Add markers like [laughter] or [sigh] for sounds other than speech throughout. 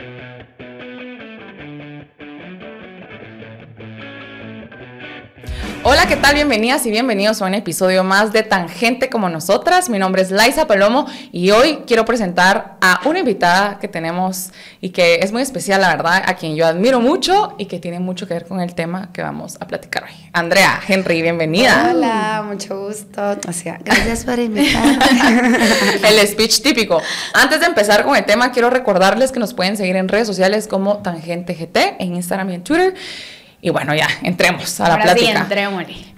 Thank you. Hola, ¿qué tal? Bienvenidas y bienvenidos a un episodio más de Tangente como nosotras. Mi nombre es Laisa Palomo y hoy quiero presentar a una invitada que tenemos y que es muy especial, la verdad, a quien yo admiro mucho y que tiene mucho que ver con el tema que vamos a platicar hoy. Andrea Henry, bienvenida. Hola, mucho gusto. O sea, gracias por invitarme. [laughs] el speech típico. Antes de empezar con el tema, quiero recordarles que nos pueden seguir en redes sociales como Tangente GT en Instagram y en Twitter. Y bueno, ya, entremos a la Ahora plática. Sí,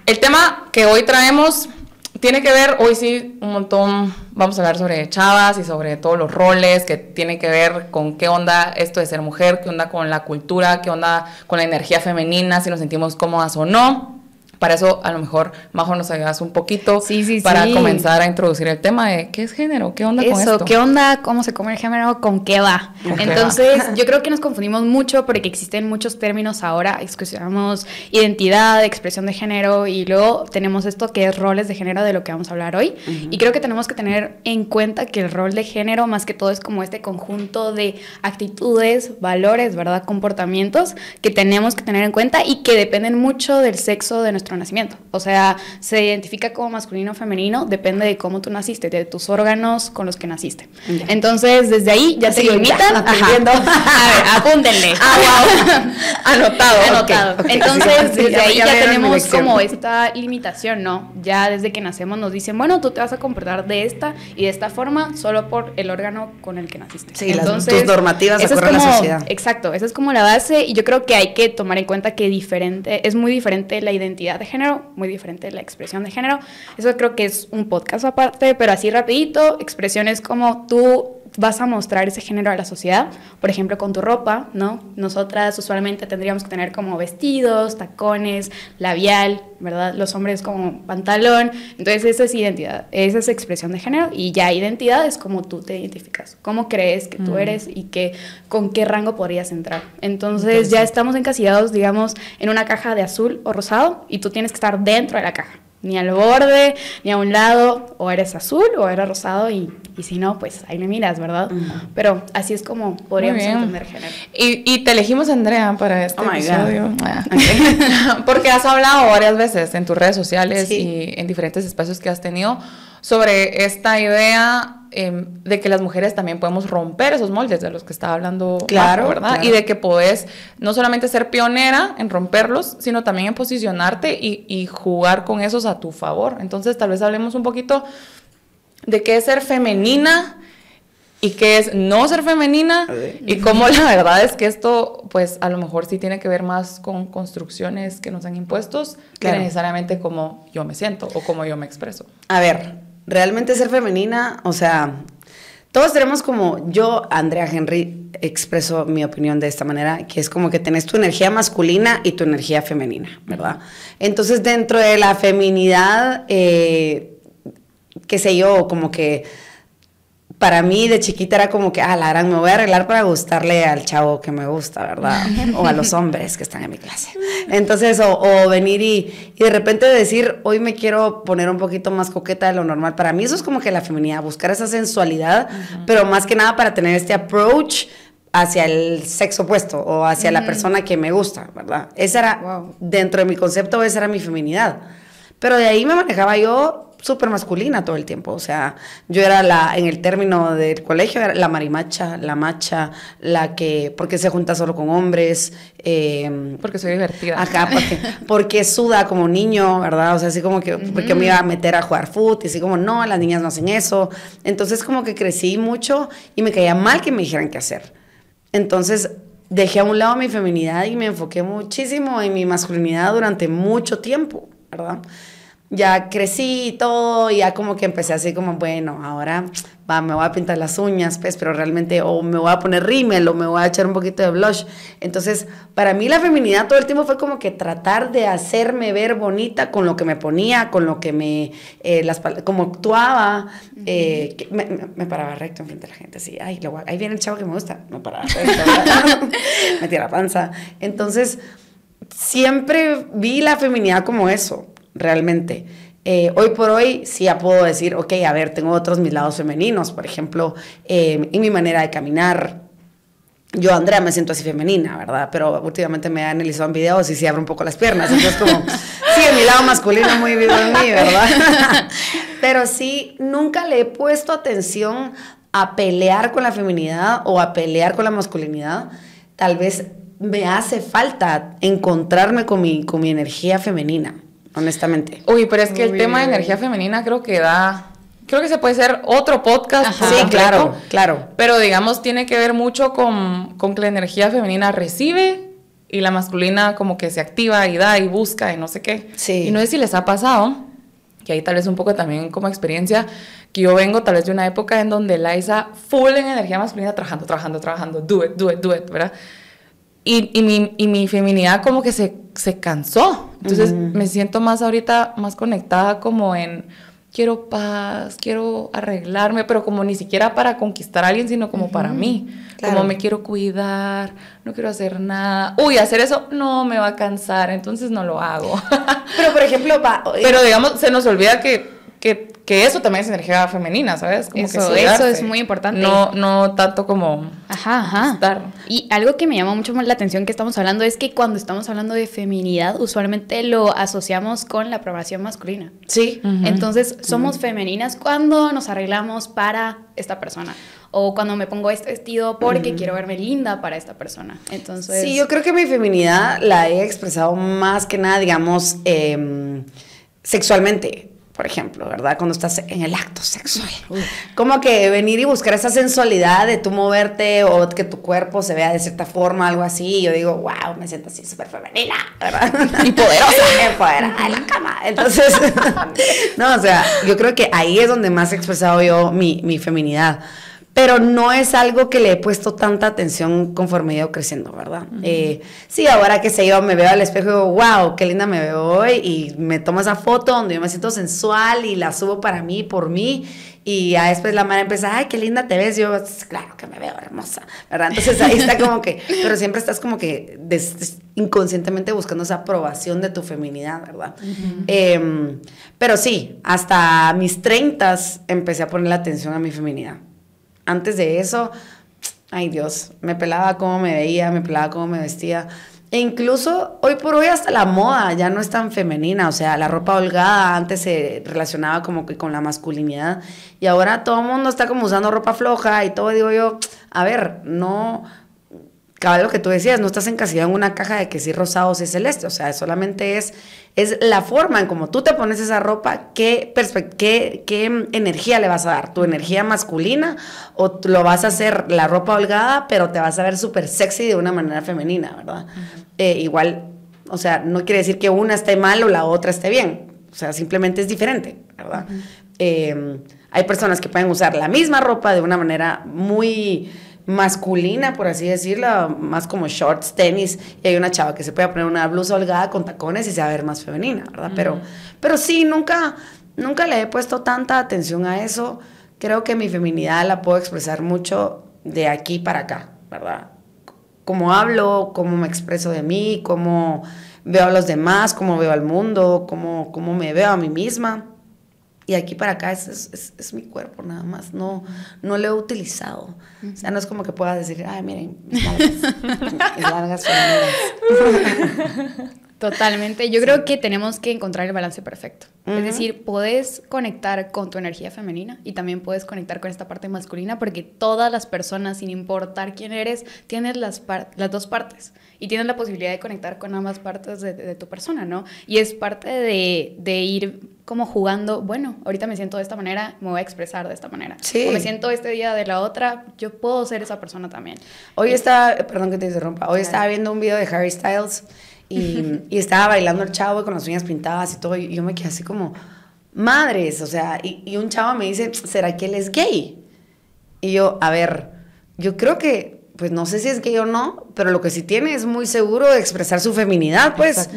El tema que hoy traemos tiene que ver, hoy sí, un montón, vamos a hablar sobre chavas y sobre todos los roles, que tiene que ver con qué onda esto de ser mujer, qué onda con la cultura, qué onda con la energía femenina, si nos sentimos cómodas o no. Para eso, a lo mejor, Majo, nos ayudas un poquito sí, sí, para sí. comenzar a introducir el tema de qué es género, qué onda Eso, con esto. ¿qué onda? ¿Cómo se come el género? ¿Con qué va? Entonces, yo creo que nos confundimos mucho porque existen muchos términos ahora. Escuchamos identidad, expresión de género y luego tenemos esto que es roles de género de lo que vamos a hablar hoy. Y creo que tenemos que tener en cuenta que el rol de género, más que todo, es como este conjunto de actitudes, valores, ¿verdad? Comportamientos que tenemos que tener en cuenta y que dependen mucho del sexo de nuestro nacimiento. O sea, se identifica como masculino o femenino, depende de cómo tú naciste, de tus órganos con los que naciste. Entonces, desde ahí ya se limitan. aprendiendo. [laughs] A ver, apúntenle. Ah, wow. [laughs] Anotado. Anotado. ok, ok. Entonces, [laughs] Sí, desde ya- ahí ya ya, tenemos como esta limitación, ¿no? Ya desde que nacemos nos dicen, bueno, tú te vas a comportar de esta y de esta forma solo por el órgano con el que naciste. Sí, las- tus normativas de acuerdo a la sociedad. Exacto, esa es como la base y yo creo que hay que tomar en cuenta que diferente, es muy diferente la identidad de género, muy diferente la expresión de género. Eso creo que es un podcast aparte, pero así rapidito, expresiones como tú vas a mostrar ese género a la sociedad, por ejemplo, con tu ropa, ¿no? Nosotras usualmente tendríamos que tener como vestidos, tacones, labial, ¿verdad? Los hombres como pantalón. Entonces, esa es identidad, esa es expresión de género y ya identidad es como tú te identificas, cómo crees que tú eres y que con qué rango podrías entrar. Entonces, ya estamos encasillados, digamos, en una caja de azul o rosado y tú tienes que estar dentro de la caja. Ni al borde, ni a un lado, o eres azul o eres rosado, y, y si no, pues ahí me miras, ¿verdad? Pero así es como podríamos entender género. Y, y te elegimos, Andrea, para este Oh my episodio. Ah. [laughs] Porque has hablado varias veces en tus redes sociales Sí. y en diferentes espacios que has tenido sobre esta idea em, de que las mujeres también podemos romper esos moldes de los que estaba hablando Claro, ¿verdad? claro. Y de que podés no solamente ser pionera en romperlos, sino también en posicionarte y, y jugar con esos a tu favor. Entonces, tal vez hablemos un poquito de qué es ser femenina y qué es no ser femenina y cómo la verdad es que esto pues a lo mejor sí tiene que ver más con construcciones que nos han impuestos Claro. que necesariamente como yo me siento o como yo me expreso. A ver, realmente ser femenina, o sea, todos tenemos como, yo, Andrea Henry, expreso mi opinión de esta manera, que es como que tenés tu energía masculina y tu energía femenina, ¿verdad? Entonces, dentro de la feminidad, eh, qué sé yo, como que para mí de chiquita era como que, ah, la gran, me voy a arreglar para gustarle al chavo que me gusta, ¿verdad? [laughs] O a los hombres que están en mi clase. Entonces, o, o venir y, y de repente decir, hoy me quiero poner un poquito más coqueta de lo normal. Para mí eso es como que la feminidad, buscar esa sensualidad, pero más que nada para tener este approach hacia el sexo opuesto o hacia la persona que me gusta, ¿verdad? Esa era, Wow. dentro de mi concepto, esa era mi feminidad. Pero de ahí me manejaba yo súper masculina todo el tiempo. O sea, yo era la, en el término del colegio, era la marimacha, la macha, la que, porque se junta solo con hombres. eh, Porque soy divertida. Acá, porque, [laughs] porque suda como niño, ¿verdad? O sea, así como que, porque me iba a meter a jugar fútbol, y así como, no, las niñas no hacen eso. Entonces, como que crecí mucho y me caía mal que me dijeran qué hacer. Entonces, dejé a un lado mi feminidad y me enfoqué muchísimo en mi masculinidad durante mucho tiempo, ¿verdad? Ya crecí y todo, y ya como que empecé así como, bueno, ahora va, me voy a pintar las uñas, pues, pero realmente, o me voy a poner rímel, o me voy a echar un poquito de blush. Entonces, para mí la feminidad todo el tiempo fue como que tratar de hacerme ver bonita con lo que me ponía, con lo que me, eh, las, como actuaba, eh, que me, me- me paraba recto enfrente de la gente, así, ay, lo ahí viene el chavo que me gusta, me paraba recto, [laughs] [laughs] me tira la panza. Entonces, siempre vi la feminidad como eso, realmente. Eh, hoy por hoy sí ya puedo decir, ok, a ver, tengo otros mis lados femeninos, por ejemplo, eh, en mi manera de caminar, yo, Andrea, me siento así femenina, ¿verdad? Pero últimamente me he analizado en videos y sí abro un poco las piernas. Entonces, como, sí, mi lado masculino muy vivo en mí, ¿verdad? [laughs] Pero sí, nunca le he puesto atención a pelear con la feminidad o a pelear con la masculinidad. Tal vez me hace falta encontrarme con mi, con mi energía femenina, honestamente. Uy, pero es que el tema de energía femenina creo que da creo que se puede ser otro podcast. Sí, claro, claro. Pero digamos, tiene que ver mucho con, con, que la energía femenina recibe y la masculina como que se activa y da y busca y no sé qué. Sí. Y no sé si les ha pasado, que ahí tal vez un poco también como experiencia, que yo vengo tal vez de una época en donde Liza full en energía masculina, trabajando, trabajando, trabajando, do it, do it, do it, ¿verdad? Y, y, mi, y mi feminidad como que se, se cansó. Entonces me siento más ahorita, más conectada como en quiero paz, quiero arreglarme, pero como ni siquiera para conquistar a alguien, sino como para mí. Como me quiero cuidar, no quiero hacer nada. Uy, hacer eso no me va a cansar, entonces no lo hago. pero por ejemplo, va, [laughs] pero digamos, se nos olvida que, que que eso también es energía femenina, ¿sabes? Como eso, eso es muy importante. No, no tanto como ajá, ajá. Y algo que me llama mucho más la atención que estamos hablando es que cuando estamos hablando de feminidad, usualmente lo asociamos con la aprobación masculina. Sí. Entonces, somos femeninas cuando nos arreglamos para esta persona o cuando me pongo este vestido porque quiero verme linda para esta persona. Entonces, sí, yo creo que mi feminidad la he expresado más que nada, digamos, eh, sexualmente por ejemplo, ¿verdad? Cuando estás en el acto sexual. Como que venir y buscar esa sensualidad de tú moverte o que tu cuerpo se vea de cierta forma, algo así. Yo digo, wow, me siento así súper femenina, ¿verdad? Y poderosa. [laughs] Empoderada en la cama. Entonces, [laughs] no, o sea, yo creo que ahí es donde más he expresado yo mi, mi feminidad pero no es algo que le he puesto tanta atención conforme he ido creciendo, ¿verdad? Eh, sí, ahora que sé yo, me veo al espejo y digo, wow, qué linda me veo hoy, y me tomo esa foto donde yo me siento sensual y la subo para mí, por mí, y ya después la madre empieza, ay, qué linda te ves, yo, claro que me veo hermosa, ¿verdad? Entonces ahí está como que, [laughs] pero siempre estás como que inconscientemente buscando esa aprobación de tu feminidad, ¿verdad? Em, pero sí, hasta mis treintas empecé a poner la atención a mi feminidad. Antes de eso, ay Dios, me pelaba cómo me veía, me pelaba cómo me vestía. E incluso hoy por hoy hasta la moda ya no es tan femenina, o sea, la ropa holgada antes se relacionaba como que con la masculinidad y ahora todo el mundo está como usando ropa floja y todo, digo yo, a ver, no, cada lo que tú decías, no estás encasillado en una caja de que si rosado o si celeste, o sea, solamente es, es la forma en cómo tú te pones esa ropa, qué, qué, qué energía le vas a dar, tu energía masculina o lo vas a hacer la ropa holgada, pero te vas a ver súper sexy de una manera femenina, ¿verdad? Eh, igual, o sea, no quiere decir que una esté mal o la otra esté bien, o sea, simplemente es diferente, ¿verdad? Eh, hay personas que pueden usar la misma ropa de una manera muy masculina, por así decirlo, más como shorts, tenis, y hay una chava que se puede poner una blusa holgada con tacones y se va a ver más femenina, ¿verdad? Pero, pero sí, nunca, nunca le he puesto tanta atención a eso. Creo que mi feminidad la puedo expresar mucho de aquí para acá, ¿verdad? Cómo hablo, cómo me expreso de mí, cómo veo a los demás, cómo veo al mundo, cómo, cómo me veo a mí misma. Y aquí para acá es, es, es, mi cuerpo nada más, no, no lo he utilizado. O sea, no es como que pueda decir, ay, miren, mis largas, [laughs] Totalmente. Yo creo que tenemos que encontrar el balance perfecto. Es decir, puedes conectar con tu energía femenina y también puedes conectar con esta parte masculina porque todas las personas, sin importar quién eres, tienes las, las dos partes y tienes la posibilidad de conectar con ambas partes de, tu persona, ¿no? Y es parte de, de, ir como jugando, bueno, ahorita me siento de esta manera, me voy a expresar de esta manera. Sí. O me siento este día de la otra, yo puedo ser esa persona también. Hoy estaba, perdón que te interrumpa, hoy estaba viendo un video de Harry Styles y, [laughs] y, estaba bailando el chavo con las uñas pintadas y todo, y yo me quedé así como, madres, o sea, y, y un chavo me dice, ¿será que él es gay? Y yo, a ver, yo creo que pues no sé si es gay o no, pero lo que sí tiene es muy seguro de expresar su feminidad, pues.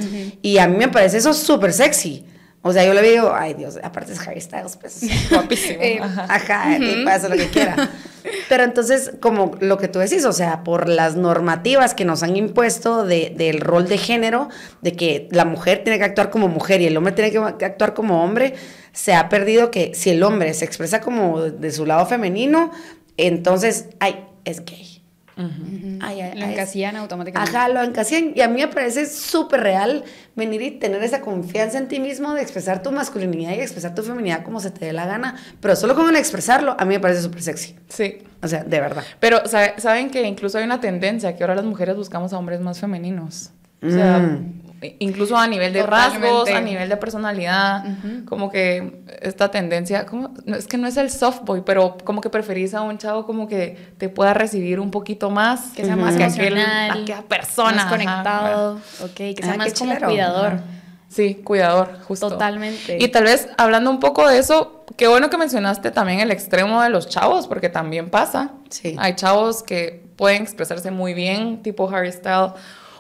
Y a mí me parece eso súper sexy. O sea, yo le digo, ay Dios, aparte es Harry Styles, pues [laughs] guapísimo. Eh, ajá, uh lo que quiera. [laughs] Pero entonces, como lo que tú decís, o sea, por las normativas que nos han impuesto de, del rol de género, de que la mujer tiene que actuar como mujer y el hombre tiene que actuar como hombre, se ha perdido que si el hombre se expresa como de su lado femenino, entonces, ay, es gay Ay, ay, Lo ay, encasillan automáticamente. Ajá, lo encasillan. Y a mí me parece súper real venir y tener esa confianza en ti mismo de expresar tu masculinidad y expresar tu feminidad como se te dé la gana. Pero solo con el expresarlo, a mí me parece súper sexy. Sí. O sea, de verdad. Pero sabe- saben que incluso hay una tendencia que ahora las mujeres buscamos a hombres más femeninos. O sea, Mm. I- incluso a nivel de Totalmente. rasgos, a nivel de personalidad, como que esta tendencia, como, no, es que no es el soft boy, pero como que preferís a un chavo como que te pueda recibir un poquito más, Que sea más que aquel- aquella persona, más ajá, conectado, ok, que sea Ah, más qué como chilero. cuidador. Ajá. Sí, cuidador, justo. Totalmente. Y tal vez hablando un poco de eso, qué bueno que mencionaste también el extremo de los chavos, porque también pasa. Sí. Hay chavos que pueden expresarse muy bien, tipo Harry Styles,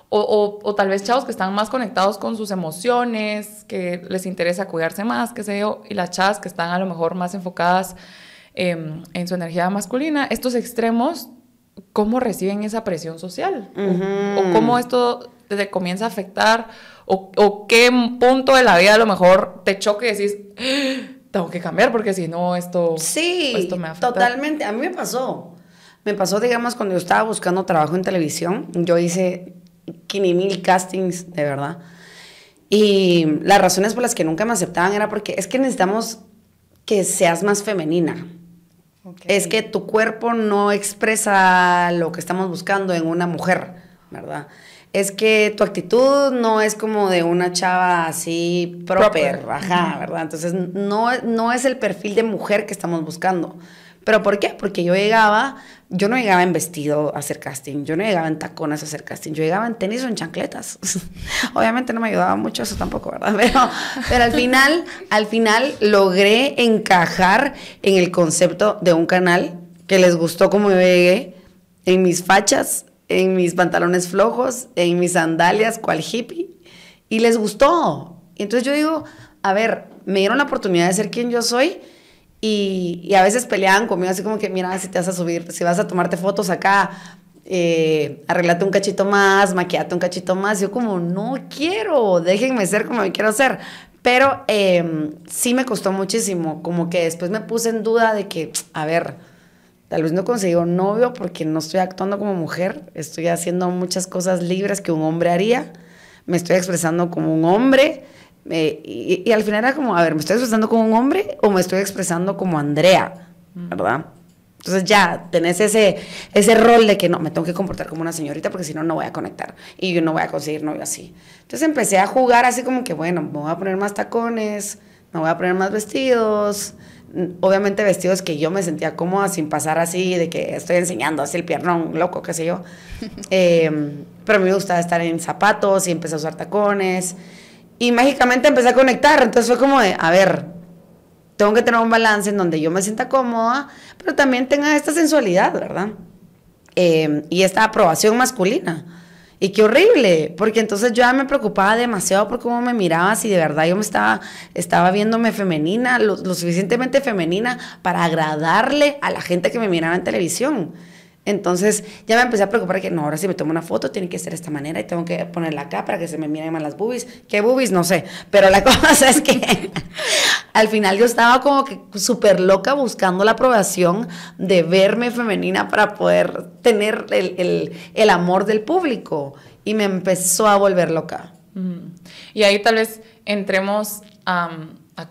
o, o- o tal vez chavos que están más conectados con sus emociones, que les interesa cuidarse más, qué sé yo, y las chavas que están a lo mejor más enfocadas em, en su energía masculina. Estos extremos, ¿cómo reciben esa presión social? O- cómo esto te comienza a afectar? O, qué punto de la vida a lo mejor te choque y decís, "Ah, tengo que cambiar porque si no esto, Sí, esto me va a afectar"? totalmente. A mí me pasó. Me pasó, digamos, cuando yo estaba buscando trabajo en televisión. Yo hice 15 mil castings, de verdad. Y las razones por las que nunca me aceptaban era porque es que necesitamos que seas más femenina. Es que tu cuerpo no expresa lo que estamos buscando en una mujer, ¿verdad? Es que tu actitud no es como de una chava así proper, Proper. ajá, ¿verdad? Entonces no, no es el perfil de mujer que estamos buscando. ¿Pero por qué? Porque yo llegaba, yo no llegaba en vestido a hacer casting, yo no llegaba en tacones a hacer casting, yo llegaba en tenis o en chancletas. [laughs] Obviamente no me ayudaba mucho eso tampoco, ¿verdad? [laughs] Pero, pero al final, al final logré encajar en el concepto de un canal que les gustó como me veía en mis fachas, en mis pantalones flojos, en mis sandalias, cual hippie, y les gustó. Entonces yo digo, a ver, me dieron la oportunidad de ser quien yo soy y, y a veces peleaban conmigo así como que, mira, si te vas a subir, si vas a tomarte fotos acá, eh, arreglate un cachito más, maquillate un cachito más. Yo como, no quiero, déjenme ser como me quiero ser. Pero eh, sí me costó muchísimo, como que después me puse en duda de que, a ver, tal vez no consigo novio porque no estoy actuando como mujer, estoy haciendo muchas cosas libres que un hombre haría, me estoy expresando como un hombre. Eh, y, y al final era como, a ver, ¿me estoy expresando como un hombre o me estoy expresando como Andrea? ¿Verdad? Entonces ya tenés ese, ese rol de que no, me tengo que comportar como una señorita porque si no, no voy a conectar y yo no voy a conseguir novio así. Entonces empecé a jugar así como que, bueno, me voy a poner más tacones, me voy a poner más vestidos, mm, obviamente vestidos que yo me sentía cómoda sin pasar así de que estoy enseñando así el piernón loco, qué sé yo. [laughs] Eh, pero a mí me gustaba estar en zapatos y empecé a usar tacones y mágicamente empecé a conectar. Entonces fue como de, a ver, tengo que tener un balance en donde yo me sienta cómoda, pero también tenga esta sensualidad, ¿verdad? Eh, y esta aprobación masculina. Y qué horrible, porque entonces yo ya me preocupaba demasiado por cómo me miraba, si de verdad yo me estaba, estaba viéndome femenina, lo suficientemente femenina para agradarle a la gente que me miraba en televisión. Entonces ya me empecé a preocupar que no, ahora si me tomo una foto tiene que ser de esta manera y tengo que ponerla acá para que se me miren más las boobies. ¿Qué boobies? No sé. Pero la [laughs] cosa es que [laughs] al final yo estaba como que súper loca buscando la aprobación de verme femenina para poder tener el, el- el amor del público. Y me empezó a volver loca. Mm. Y ahí tal vez entremos a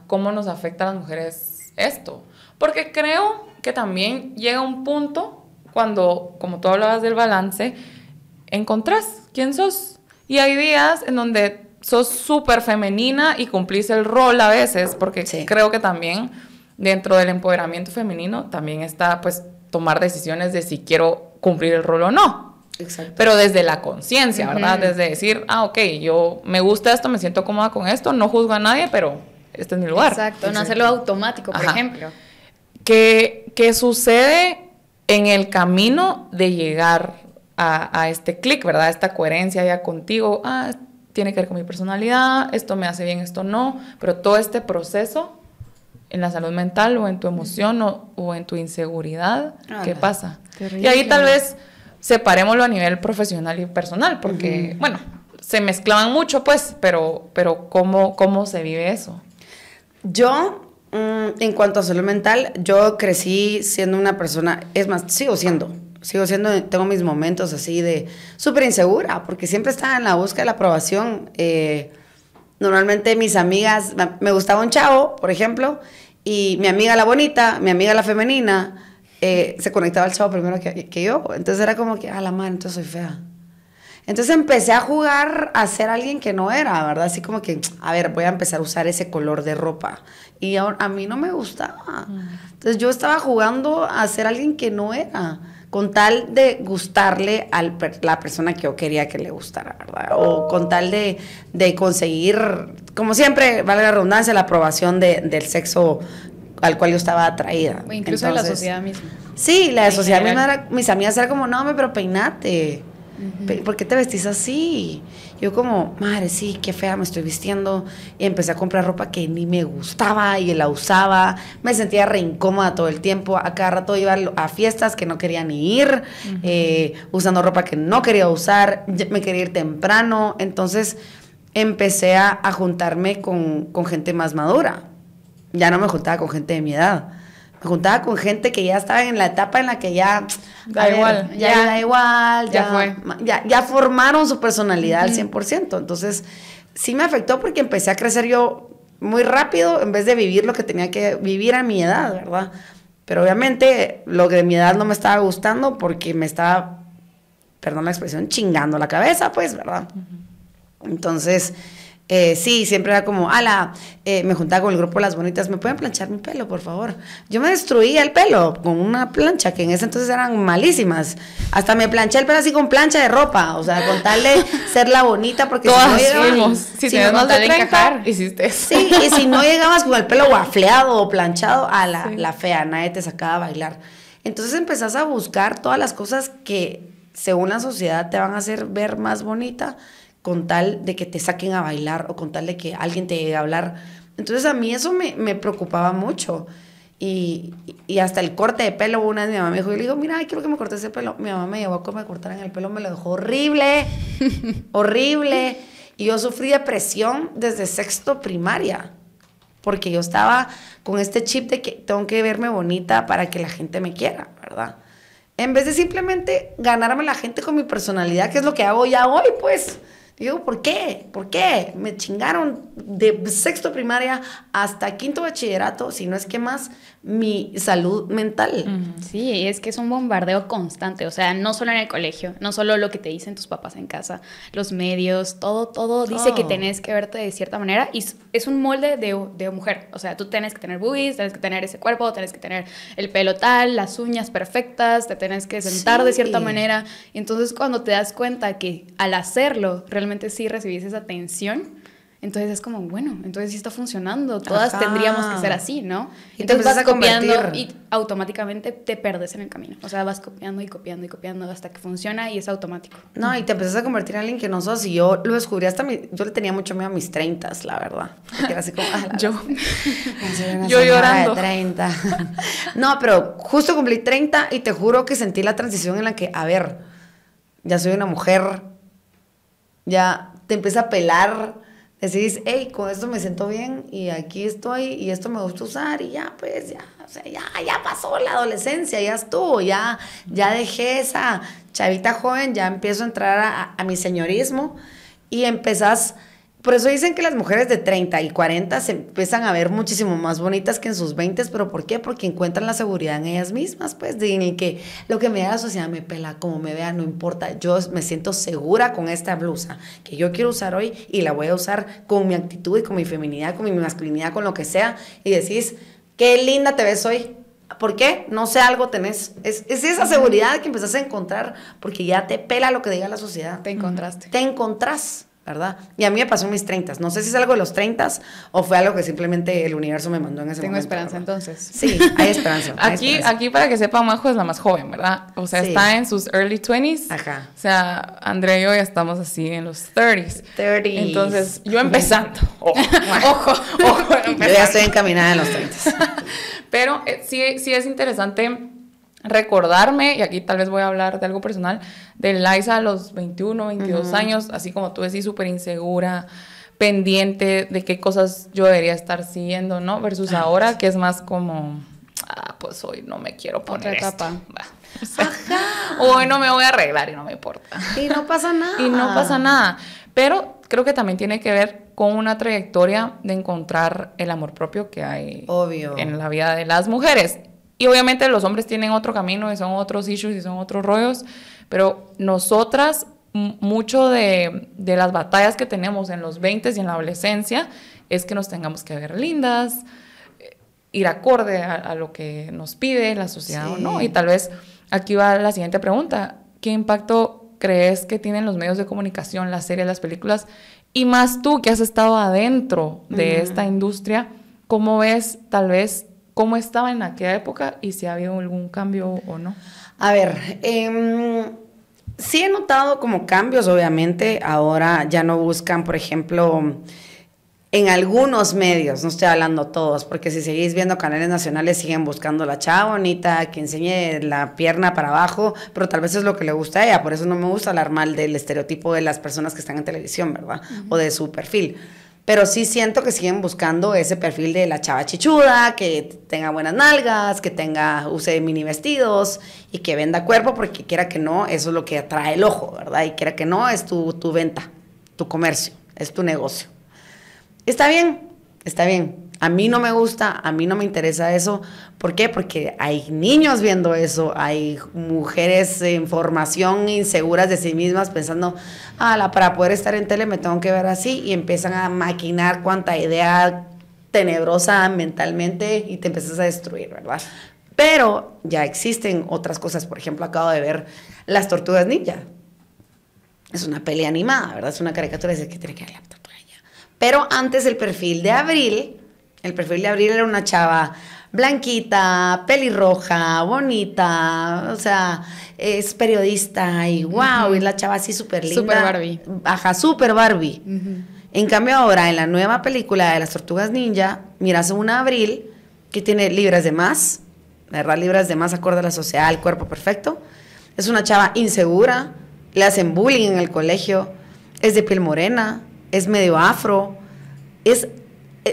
cómo nos afecta a las mujeres esto. Porque creo que también llega un punto cuando, como tú hablabas del balance, encontrás quién sos. Y hay días en donde sos súper femenina y cumplís el rol a veces, porque Sí. creo que también dentro del empoderamiento femenino también está pues tomar decisiones de si quiero cumplir el rol o no. Exacto. Pero desde la conciencia, ¿verdad? Ujú. Desde decir, ah, ok, yo me gusta esto, me siento cómoda con esto, no juzgo a nadie, pero este es mi lugar. Exacto, no Exacto. hacerlo automático, por Ajá. ejemplo. ¿Qué, qué sucede en el camino de llegar a, a este clic, ¿verdad? Esta coherencia ya contigo. Ah, tiene que ver con mi personalidad, esto me hace bien, esto no. Pero todo este proceso en la salud mental o en tu emoción o, o en tu inseguridad, ¿qué pasa? Y ahí tal vez separémoslo a nivel profesional y personal, porque, bueno, se mezclaban mucho, pues, pero, pero ¿cómo, ¿cómo se vive eso? Yo, mm, en cuanto a salud mental, yo crecí siendo una persona, es más, sigo siendo, sigo siendo, tengo mis momentos así de súper insegura, porque siempre estaba en la búsqueda de la aprobación. Eh, normalmente mis amigas, me gustaba un chavo, por ejemplo, y mi amiga la bonita, mi amiga la femenina, eh, se conectaba al chavo primero que, que, yo. Entonces era como que, a la madre, entonces soy fea. Entonces empecé a jugar a ser alguien que no era, ¿verdad? Así como que, a ver, voy a empezar a usar ese color de ropa. Y a, a mí no me gustaba. Entonces yo estaba jugando a ser alguien que no era con tal de gustarle a la persona que yo quería que le gustara, ¿verdad? O con tal de, de conseguir, como siempre, vale la redundancia, la aprobación de, del sexo al cual yo estaba atraída. O incluso de la sociedad misma. Sí, la sociedad misma, era, mis amigas eran como, no, pero peinate. ¿Por qué te vestís así? Yo como, madre, sí, qué fea me estoy vistiendo. Y empecé a comprar ropa que ni me gustaba y la usaba. Me sentía re incómoda todo el tiempo. A cada rato iba a fiestas que no quería ni ir, eh, usando ropa que no quería usar. Me quería ir temprano. Entonces empecé a, juntarme con, con gente más madura. Ya no me juntaba con gente de mi edad me juntaba con gente que ya estaba en la etapa en la que ya da igual, ya, da igual, ya, fue. Ya, formaron su personalidad al 100%. Entonces, sí me afectó porque empecé a crecer yo muy rápido en vez de vivir lo que tenía que vivir a mi edad, ¿verdad? Pero obviamente lo que de mi edad no me estaba gustando porque me estaba, perdón la expresión, chingando la cabeza, pues, ¿verdad? Entonces, eh, sí, siempre era como, ala, eh, me juntaba con el grupo Las Bonitas, ¿me pueden planchar mi pelo, por favor? Yo me destruía el pelo con una plancha, que en ese entonces eran malísimas. Hasta me planché el pelo así con plancha de ropa, o sea, con tal de [laughs] ser la bonita, porque Todas si no llegabas, Si, si más de 30, hiciste eso. Sí, y si no llegabas con el pelo guafleado o planchado, a la, la fea, nadie te sacaba a bailar. Entonces empezás a buscar todas las cosas que según la sociedad te van a hacer ver más bonita con tal de que te saquen a bailar o con tal de que alguien te llegue a hablar. Entonces a mí eso me, me preocupaba mucho. Y, y, hasta el corte de pelo, una vez mi mamá me dijo, yo le digo, mira, quiero que me cortes ese pelo. Mi mamá me llevó a que me cortaran el pelo, me lo dejó horrible, [laughs] horrible. Y yo sufrí depresión desde sexto primaria, porque yo estaba con este chip de que tengo que verme bonita para que la gente me quiera, ¿verdad? En vez de simplemente ganarme la gente con mi personalidad, que es lo que hago ya hoy, pues. Digo, ¿por qué? ¿Por qué? Me chingaron de sexto primaria hasta quinto bachillerato, si no es que más, mi salud mental. Sí, es que es un bombardeo constante, o sea, no solo en el colegio, no solo lo que te dicen tus papás en casa, los medios, todo, todo dice que tenés que verte de cierta manera y es un molde de, de mujer, o sea, tú tienes que tener boobies, tienes que tener ese cuerpo, tienes que tener el pelo tal, las uñas perfectas, te tienes que sentar de cierta manera, y entonces cuando te das cuenta que al hacerlo realmente sí recibís esa atención, entonces es como, bueno, entonces sí está funcionando, todas tendríamos que ser así, ¿no? Y entonces vas copiando y automáticamente te perdes en el camino. O sea, vas copiando y copiando y copiando hasta que funciona y es automático. No, y te empiezas a convertir en alguien que no sos. Y yo lo descubrí hasta mi, yo le tenía mucho miedo a mis 30, la verdad. Porque era así como, ah, [laughs] yo, [laughs] yo llorando. De 30. [laughs] no, pero justo cumplí 30 y te juro que sentí la transición en la que, a ver, ya soy una mujer, ya te empieza a pelar decís, hey, con esto me siento bien y aquí estoy y esto me gusta usar y ya, pues ya, o sea, ya, ya pasó la adolescencia, ya estuvo, ya, ya dejé esa chavita joven, ya empiezo a entrar a, a mi señorismo y empezás por eso dicen que las mujeres de 30 y 40 se empiezan a ver muchísimo más bonitas que en sus 20, pero ¿por qué? Porque encuentran la seguridad en ellas mismas, pues, de en el que lo que me da la sociedad me pela, como me vea, no importa. Yo me siento segura con esta blusa que yo quiero usar hoy y la voy a usar con mi actitud y con mi feminidad, con mi masculinidad, con lo que sea. Y decís, qué linda te ves hoy. ¿Por qué? No sé, algo tenés. Es, es, esa seguridad que empezás a encontrar porque ya te pela lo que diga la sociedad. Te encontraste. Te encontrás. ¿Verdad? Y a mí me pasó en mis 30. No sé si es algo de los 30 o fue algo que simplemente el universo me mandó en ese Tengo momento. Tengo esperanza entonces. Sí, hay esperanza. aquí, aquí para que sepa, Majo es la más joven, ¿verdad? O sea, está en sus early 20s. Ajá. O sea, Andrea y yo ya estamos así en los 30s. 30s. Entonces, yo empezando. [laughs] Ojo, ojo, ojo. [laughs] Yo ya estoy encaminada en los 30 [laughs] Pero eh, sí, sí es interesante recordarme, y aquí tal vez voy a hablar de algo personal, de Liza a los 21, 22 años, así como tú decís, súper insegura, pendiente de qué cosas yo debería estar siguiendo, ¿no? Versus ahora, que es más como, ah, pues hoy no me quiero poner Otra esto. etapa. O sea, hoy no me voy a arreglar y no me importa. Y no pasa nada. [laughs] Y no pasa nada. Pero creo que también tiene que ver con una trayectoria de encontrar el amor propio que hay Obvio. en la vida de las mujeres. Y obviamente los hombres tienen otro camino y son otros issues y son otros rollos, pero nosotras, mucho de, de las batallas que tenemos en los 20 y en la adolescencia es que nos tengamos que ver lindas, eh, ir acorde a, a lo que nos pide la sociedad o no. Y tal vez aquí va la siguiente pregunta. ¿Qué impacto crees que tienen los medios de comunicación, las series, las películas? Y más tú que has estado adentro de esta industria, ¿cómo ves tal vez cómo estaba en aquella época y si ha habido algún cambio o no? A ver, em, sí he notado como cambios, obviamente. Ahora ya no buscan, por ejemplo, en algunos medios, no estoy hablando todos, porque si seguís viendo canales nacionales siguen buscando la chava bonita, que enseñe la pierna para abajo, pero tal vez es lo que le gusta a ella, por eso no me gusta hablar mal del estereotipo de las personas que están en televisión, ¿verdad? O de su perfil. Pero sí siento que siguen buscando ese perfil de la chava chichuda, que tenga buenas nalgas, que tenga, use mini vestidos y que venda cuerpo, porque quiera que no, eso es lo que atrae el ojo, ¿verdad? Y quiera que no, es tu, tu venta, tu comercio, es tu negocio. Está bien, está bien. A mí no me gusta, a mí no me interesa eso. ¿Por qué? Porque hay niños viendo eso, hay mujeres en formación inseguras de sí mismas pensando, ah, para poder estar en tele me tengo que ver así y empiezan a maquinar cuánta idea tenebrosa mentalmente y te empiezas a destruir, ¿verdad? Pero ya existen otras cosas. Por ejemplo, acabo de ver Las Tortugas Ninja. Es una peli animada, ¿verdad? Es una caricatura, es que tiene que ver la tortuga. Pero antes el perfil de Abril, el perfil de Abril era una chava blanquita, pelirroja, bonita, o sea, es periodista y wow, y la chava así súper linda. Súper Barbie. Ajá, súper Barbie. En cambio ahora, en la nueva película de las Tortugas Ninja, miras una Abril que tiene libras de más, ¿verdad? Libras de más acorde a la sociedad, al cuerpo perfecto. Es una chava insegura, le hacen bullying en el colegio, es de piel morena, es medio afro, es,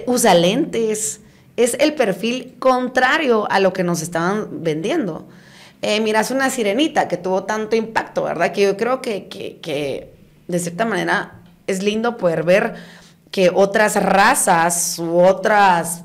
usa lentes, es el perfil contrario a lo que nos estaban vendiendo. Eh, miras una sirenita que tuvo tanto impacto, ¿verdad? Que yo creo que, que, que de cierta manera es lindo poder ver que otras razas u otras,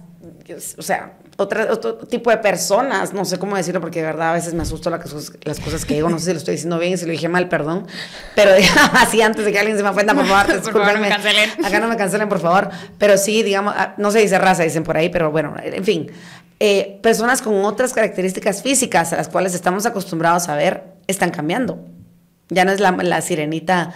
o sea, otra- otro tipo de personas, no sé cómo decirlo porque de verdad a veces me asusto las cosas, las cosas que digo, no sé si lo estoy diciendo bien, si lo dije mal, perdón, pero [laughs] así antes de que alguien se me ofenda, por favor, [laughs] Por favor, no cancelen. Acá no me cancelen, por favor, pero sí, digamos, ah, no se dice raza, dicen por ahí, pero bueno, en fin, eh, personas con otras características físicas a las cuales estamos acostumbrados a ver, están cambiando. Ya no es la, la sirenita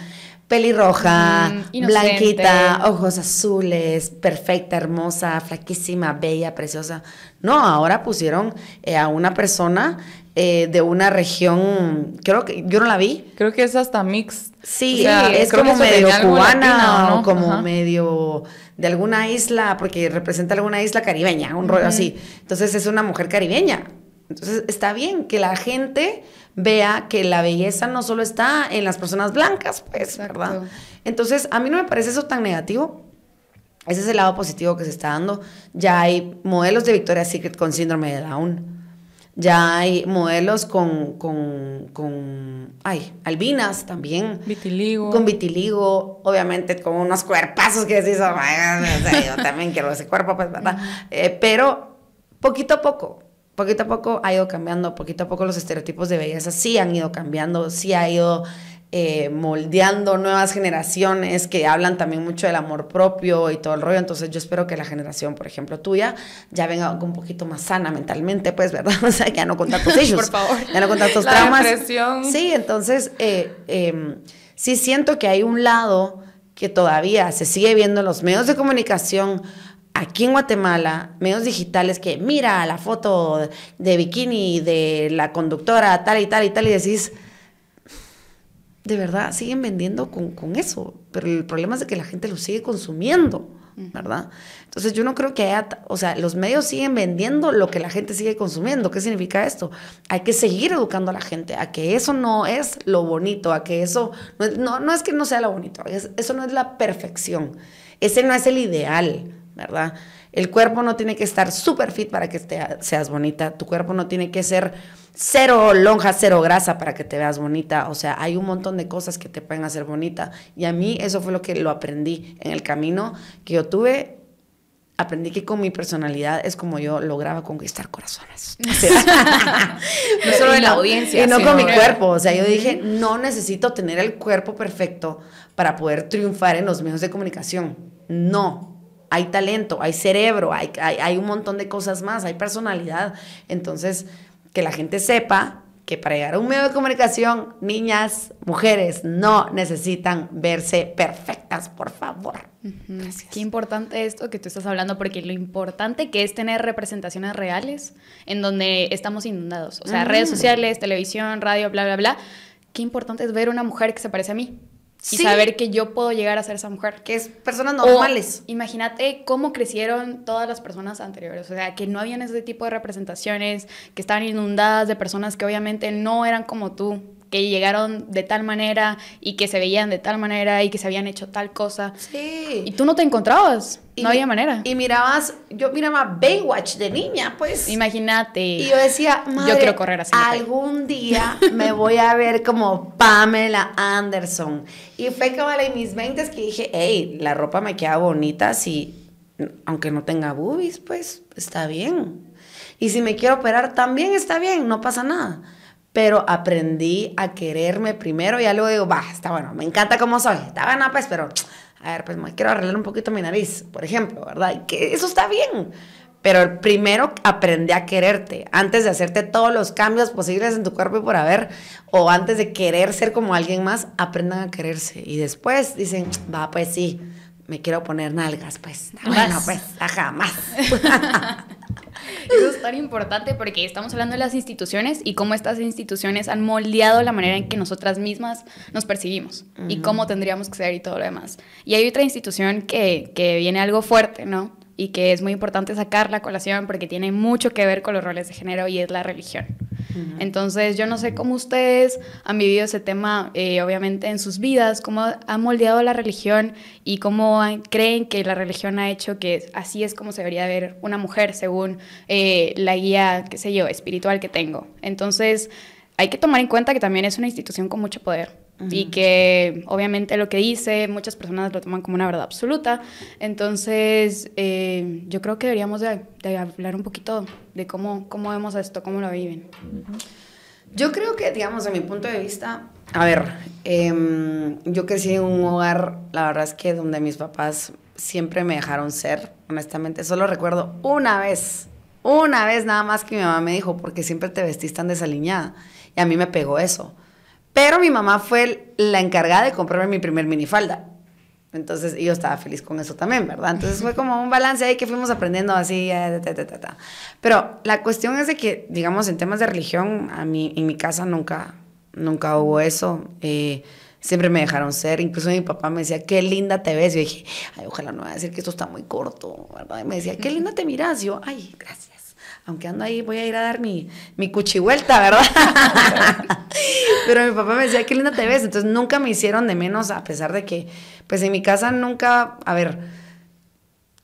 pelirroja, inocente. blanquita, ojos azules, perfecta, hermosa, flaquísima, bella, preciosa. No, ahora pusieron eh, a una persona eh, de una región, creo que yo no la vi. Creo que es hasta mix. Sí, O sea, es como medio cubana como Ajá. medio de alguna isla, porque representa alguna isla caribeña, un rollo así. Entonces es una mujer caribeña. Entonces está bien que la gente vea que la belleza no solo está en las personas blancas, pues, Exacto. ¿verdad? Entonces a mí no me parece eso tan negativo. Ese es el lado positivo que se está dando. Ya hay modelos de Victoria's Secret con síndrome de Down. Ya hay modelos con, con, con ay, albinas también. Vitiligo. Con vitiligo, obviamente con unos cuerpazos que decís, oh my God, yo también quiero ese cuerpo, pues, ¿verdad? Eh, pero poquito a poco, poquito a poco ha ido cambiando, poquito a poco los estereotipos de belleza sí han ido cambiando, sí ha ido eh, moldeando nuevas generaciones que hablan también mucho del amor propio y todo el rollo. Entonces yo espero que la generación, por ejemplo, tuya, ya venga un poquito más sana mentalmente, pues, ¿verdad? [laughs] O sea, ya no con tantos [laughs] issues. Por favor. Ya no con tantos La traumas. depresión. Sí, entonces eh, eh, sí siento que hay un lado que todavía se sigue viendo en los medios de comunicación aquí en Guatemala, medios digitales que mira la foto de bikini de la conductora tal y tal y tal y decís, de verdad, siguen vendiendo con, con eso, pero el problema es de que la gente lo sigue consumiendo, ¿verdad? Entonces yo no creo que haya, o sea, los medios siguen vendiendo lo que la gente sigue consumiendo. ¿Qué significa esto? Hay que seguir educando a la gente a que eso no es lo bonito, a que eso, no, es- no, no es que no sea lo bonito, es- eso no es la perfección, ese no es el ideal, ¿verdad? El cuerpo no tiene que estar súper fit para que seas bonita. Tu cuerpo no tiene que ser cero lonja, cero grasa para que te veas bonita. O sea, hay un montón de cosas que te pueden hacer bonita. Y a mí eso fue lo que lo aprendí en el camino que yo tuve. Aprendí que con mi personalidad es como yo lograba conquistar corazones. [laughs] no solo de la audiencia. Y no con mi cuerpo. O sea, yo dije, no necesito tener el cuerpo perfecto para poder triunfar en los medios de comunicación. No, hay talento, hay cerebro, hay, hay, un montón de cosas más, hay personalidad. Entonces, que la gente sepa que para llegar a un medio de comunicación, niñas, mujeres, no necesitan verse perfectas, por favor. Gracias. Qué importante esto que tú estás hablando, porque lo importante que es tener representaciones reales en donde estamos inundados. O sea, redes sociales, televisión, radio, bla, bla, bla. Qué importante es ver una mujer que se parece a mí y saber que yo puedo llegar a ser esa mujer. Que es personas normales. imagínate cómo crecieron todas las personas anteriores. O sea, que no habían ese tipo de representaciones, que estaban inundadas de personas que obviamente no eran como tú que llegaron de tal manera y que se veían de tal manera y que se habían hecho tal cosa. Sí. Y tú no te encontrabas. no había manera. Y mirabas, yo miraba Baywatch de niña, pues. Imagínate. Y yo decía, yo quiero correr así. Algún día [laughs] me voy a ver como Pamela Anderson. Y fue como en mis 20 que dije, hey, la ropa me queda bonita si, aunque no tenga boobies, pues está bien. Y si me quiero operar, también está bien, no pasa nada pero aprendí a quererme primero y luego digo, va, está bueno, me encanta cómo soy, está bueno, pues, pero, a ver, pues me quiero arreglar un poquito mi nariz, por ejemplo, ¿verdad? Y que eso está bien, pero primero aprendí a quererte, antes de hacerte todos los cambios posibles en tu cuerpo y por haber, o antes de querer ser como alguien más, aprendan a quererse, y después dicen, va, pues sí, me quiero poner nalgas, pues, bueno, pues, ajá, más. [laughs] Eso es tan importante porque estamos hablando de las instituciones y cómo estas instituciones han moldeado la manera en que nosotras mismas nos percibimos y cómo tendríamos que ser y todo lo demás. Y hay otra institución que, que viene algo fuerte, ¿no? Y que es muy importante sacar la colación porque tiene mucho que ver con los roles de género y es la religión. Entonces, yo no sé cómo ustedes han vivido ese tema, eh, obviamente, en sus vidas, cómo han moldeado la religión y cómo creen que la religión ha hecho que así es como se debería ver una mujer según eh, la guía, qué sé yo, espiritual que tengo. Entonces, hay que tomar en cuenta que también es una institución con mucho poder y que obviamente lo que dice muchas personas lo toman como una verdad absoluta. Entonces, eh, yo creo que deberíamos de, hablar un poquito de cómo, cómo vemos esto, cómo lo viven. Yo creo que, digamos, de mi punto de vista, a ver, em, yo crecí en un hogar, la verdad es que donde mis papás siempre me dejaron ser, honestamente, solo recuerdo una vez, una vez nada más que mi mamá me dijo, porque siempre te vestís tan desaliñada. Y a mí me pegó eso. Pero mi mamá fue la encargada de comprarme mi primer minifalda. Entonces, yo estaba feliz con eso también, ¿verdad? Entonces fue como un balance ahí que fuimos aprendiendo así, eh, pero la cuestión es de que, digamos, en temas de religión, a mí, en mi casa nunca, nunca hubo eso. Eh, siempre me dejaron ser. Incluso mi papá me decía, qué linda te ves. Yo dije, ay, ojalá no vaya a decir que esto está muy corto, ¿verdad? Y me decía, qué linda te miras. Yo, ay, gracias aunque ando ahí, voy a ir a dar mi, mi cuchivuelta, ¿verdad? [laughs] Pero mi papá me decía, qué linda te ves. Entonces nunca me hicieron de menos, a pesar de que, pues en mi casa nunca, a ver,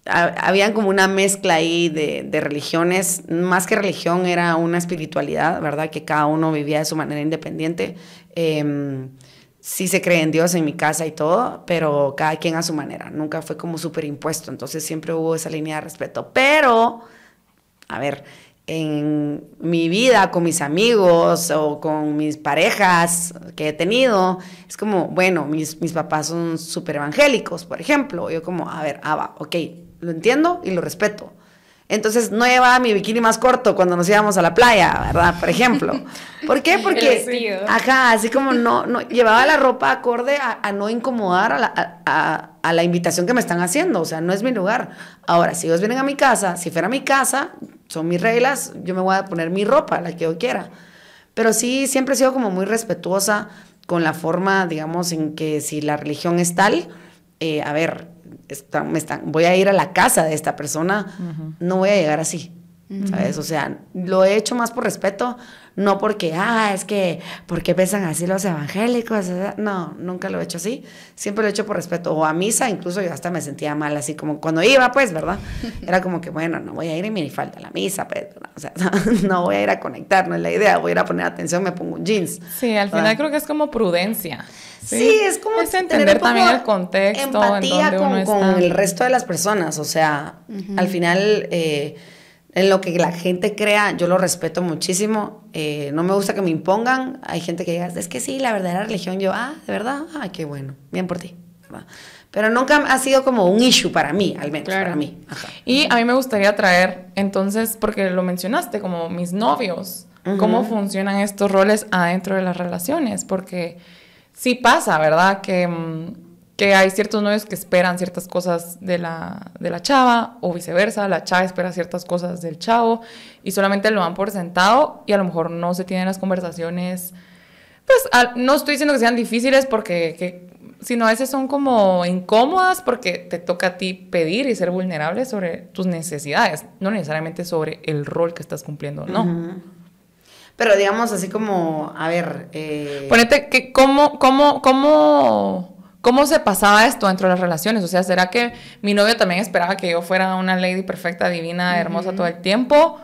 habían como una mezcla ahí de, de, religiones. Más que religión, era una espiritualidad, ¿verdad? Que cada uno vivía de su manera independiente. Em, sí se cree en Dios en mi casa y todo, pero cada quien a su manera. Nunca fue como súper impuesto. Entonces siempre hubo esa línea de respeto. Pero a ver, en mi vida con mis amigos o con mis parejas que he tenido, es como, bueno, mis, mis papás son súper evangélicos, por ejemplo. Yo como, a ver, ah, va, ok, lo entiendo y lo respeto. Entonces no llevaba mi bikini más corto cuando nos íbamos a la playa, ¿verdad? Por ejemplo. ¿Por qué? [laughs] Porque, ajá, así como no, no llevaba la ropa acorde a, no incomodar a la, a, a la invitación que me están haciendo. O sea, no es mi lugar. Ahora, si ellos vienen a mi casa, si fuera mi casa, son mis reglas, yo me voy a poner mi ropa, la que yo quiera. Pero sí, siempre he sido como muy respetuosa con la forma, digamos, en que si la religión es tal, eh, a ver, me están, voy a ir a la casa de esta persona, no voy a llegar así. ¿Sabes? O sea, lo he hecho más por respeto, no porque, ah, es que, porque pesan así los evangélicos? No, nunca lo he hecho así, siempre lo he hecho por respeto, o a misa, incluso yo hasta me sentía mal, así como cuando iba, pues, ¿verdad? [laughs] Era como que, bueno, no voy a ir en minifalda a la misa, pues, o sea, [laughs] no voy a ir a conectar, no es la idea, voy a ir a poner atención, me pongo un jeans. Sí, al final creo que es como prudencia. Sí, es como entender también el contexto, empatía con, con, el resto de las personas, o sea, al final... Eh, en lo que la gente crea, yo lo respeto muchísimo. Eh, no me gusta que me impongan. Hay gente que diga, es que sí, la verdadera religión. Yo, ah, de verdad, ah, qué bueno, bien por ti. Pero nunca ha sido como un issue para mí, al menos para mí. Y a mí me gustaría traer, entonces, porque lo mencionaste, como mis novios, cómo funcionan estos roles adentro de las relaciones, porque sí pasa, ¿verdad? Que mm, que hay ciertos novios que esperan ciertas cosas de la, de la chava o viceversa, la chava espera ciertas cosas del chavo y solamente lo dan por sentado y a lo mejor no se tienen las conversaciones, pues no estoy diciendo que sean difíciles porque, que, sino a veces son como incómodas porque te toca a ti pedir y ser vulnerable sobre tus necesidades, no necesariamente sobre el rol que estás cumpliendo, ¿no? Pero digamos así como, a ver... Eh... Ponete que cómo, cómo, cómo ¿Cómo se pasaba esto dentro de las relaciones? O sea, ¿será que mi novio también esperaba que yo fuera una lady perfecta, divina, hermosa todo el tiempo?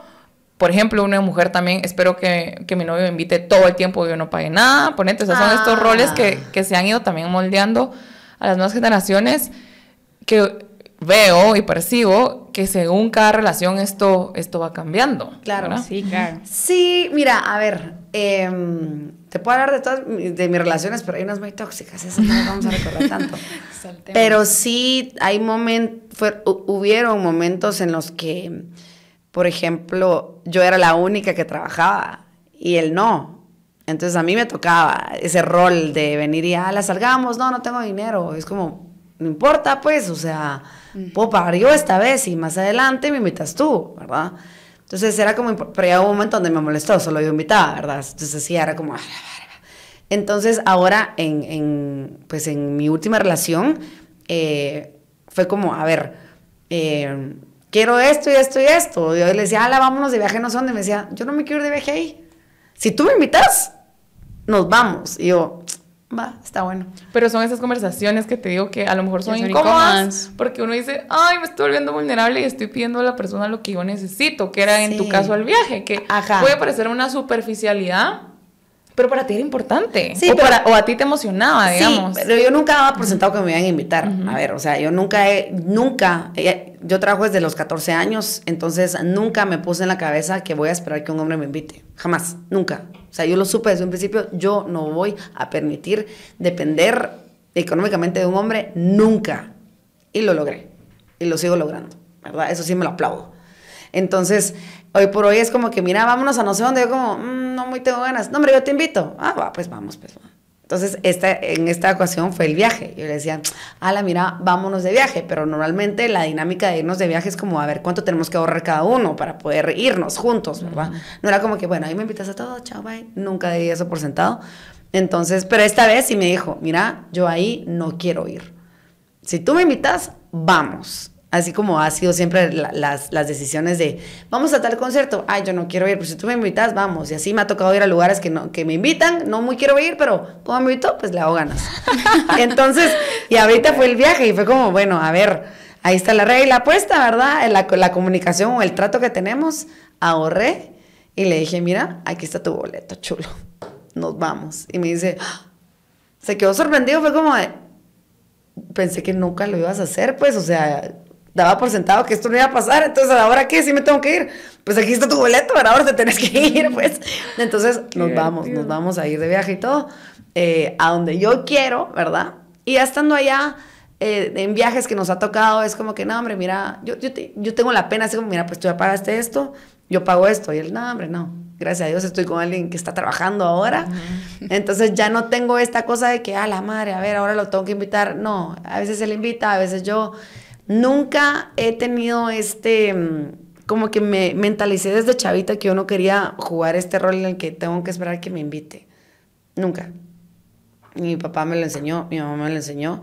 Por ejemplo, una mujer también, espero que, mi novio me invite todo el tiempo y yo no pague nada. Ponete, o sea, son estos roles que, que se han ido también moldeando a las nuevas generaciones que veo y percibo que según cada relación esto, esto va cambiando. Claro, sí, claro. Sí, mira, a ver, em, te puedo hablar de todas de mis relaciones, pero hay unas muy tóxicas, esas no vamos a recordar tanto. [laughs] pero sí hay momentos, hubieron momentos en los que, por ejemplo, yo era la única que trabajaba y él no. Entonces a mí me tocaba ese rol de venir y, ah, la salgamos, no, no tengo dinero. Es como, no importa, pues, o sea, puedo pagar yo esta vez y más adelante me invitas tú, ¿verdad? Entonces era como, pero ya hubo un momento donde me molestó, solo yo invitaba, ¿verdad? Entonces sí, era como... Entonces ahora, en, en pues en mi última relación, eh, fue como, a ver, eh, quiero esto y esto y esto. Yo le decía, ala, vámonos de viaje, no sé dónde. Me decía, yo no me quiero ir de viaje ahí. Si tú me invitas, nos vamos. Y yo, va, está bueno. Pero son esas conversaciones que te digo que a lo mejor son, incómodas, porque uno dice, ay, me estoy volviendo vulnerable y estoy pidiendo a la persona lo que yo necesito, que era en tu caso el viaje, que puede parecer una superficialidad, pero para ti era importante. Sí, o, para, o a ti te emocionaba, digamos. Sí, pero yo nunca daba por sentado que me iban a invitar. A ver, o sea, yo nunca he, nunca, eh, yo trabajo desde los 14 años, entonces nunca me puse en la cabeza que voy a esperar que un hombre me invite. Jamás, nunca. O sea, yo lo supe desde un principio, yo no voy a permitir depender económicamente de un hombre nunca. Y lo logré. Y lo sigo logrando, ¿verdad? Eso sí me lo aplaudo. Entonces, hoy por hoy es como que, mira, vámonos a no sé dónde. Yo como, mm, no muy tengo ganas. No, hombre, yo te invito. Ah, va, pues vamos, pues Entonces, esta, en esta ocasión fue el viaje. Yo le decía, ala, mira, vámonos de viaje. Pero normalmente la dinámica de irnos de viaje es como, a ver, ¿cuánto tenemos que ahorrar cada uno para poder irnos juntos, verdad? No era como que, bueno, ahí me invitas a todo, chao, bye. Nunca di eso por sentado. Entonces, pero esta vez sí me dijo, mira, yo ahí no quiero ir. Si tú me invitas, vamos. Así como ha sido siempre las, las, decisiones de, vamos a tal concierto, ay, yo no quiero ir, pues si tú me invitas, vamos. Y así me ha tocado ir a lugares que, no, que me invitan, no muy quiero ir, pero como me invitó, pues le hago ganas. [laughs] Entonces, y ahorita fue el viaje y fue como, bueno, a ver, ahí está la regla puesta, ¿verdad? La, la comunicación o el trato que tenemos, ahorré y le dije, mira, aquí está tu boleto, chulo, nos vamos. Y me dice, ¡Ah!". [gasps] se quedó sorprendido, fue como de, pensé que nunca lo ibas a hacer, pues, o sea, daba por sentado que esto no iba a pasar, entonces ahora qué, si me tengo que ir, pues aquí está tu boleto, pero ahora te tenés que [laughs] ir, pues. Entonces nos vamos, nos vamos a ir de viaje y todo, eh, a donde yo quiero, ¿verdad? Y ya estando allá, eh, en viajes que nos ha tocado, es como que, no, hombre, mira, yo, yo, yo tengo la pena, así como, mira, pues tú ya pagaste esto, yo pago esto, y él, no, hombre, no, gracias a Dios estoy con alguien que está trabajando ahora. Entonces ya no tengo esta cosa de que, a la madre, a ver, ahora lo tengo que invitar. No, a veces él invita, a veces yo. Nunca he tenido este, mm, como que me mentalicé desde chavita que yo no quería jugar este rol en el que tengo que esperar que me invite. Nunca. Mi papá me lo enseñó, mi mamá me lo enseñó.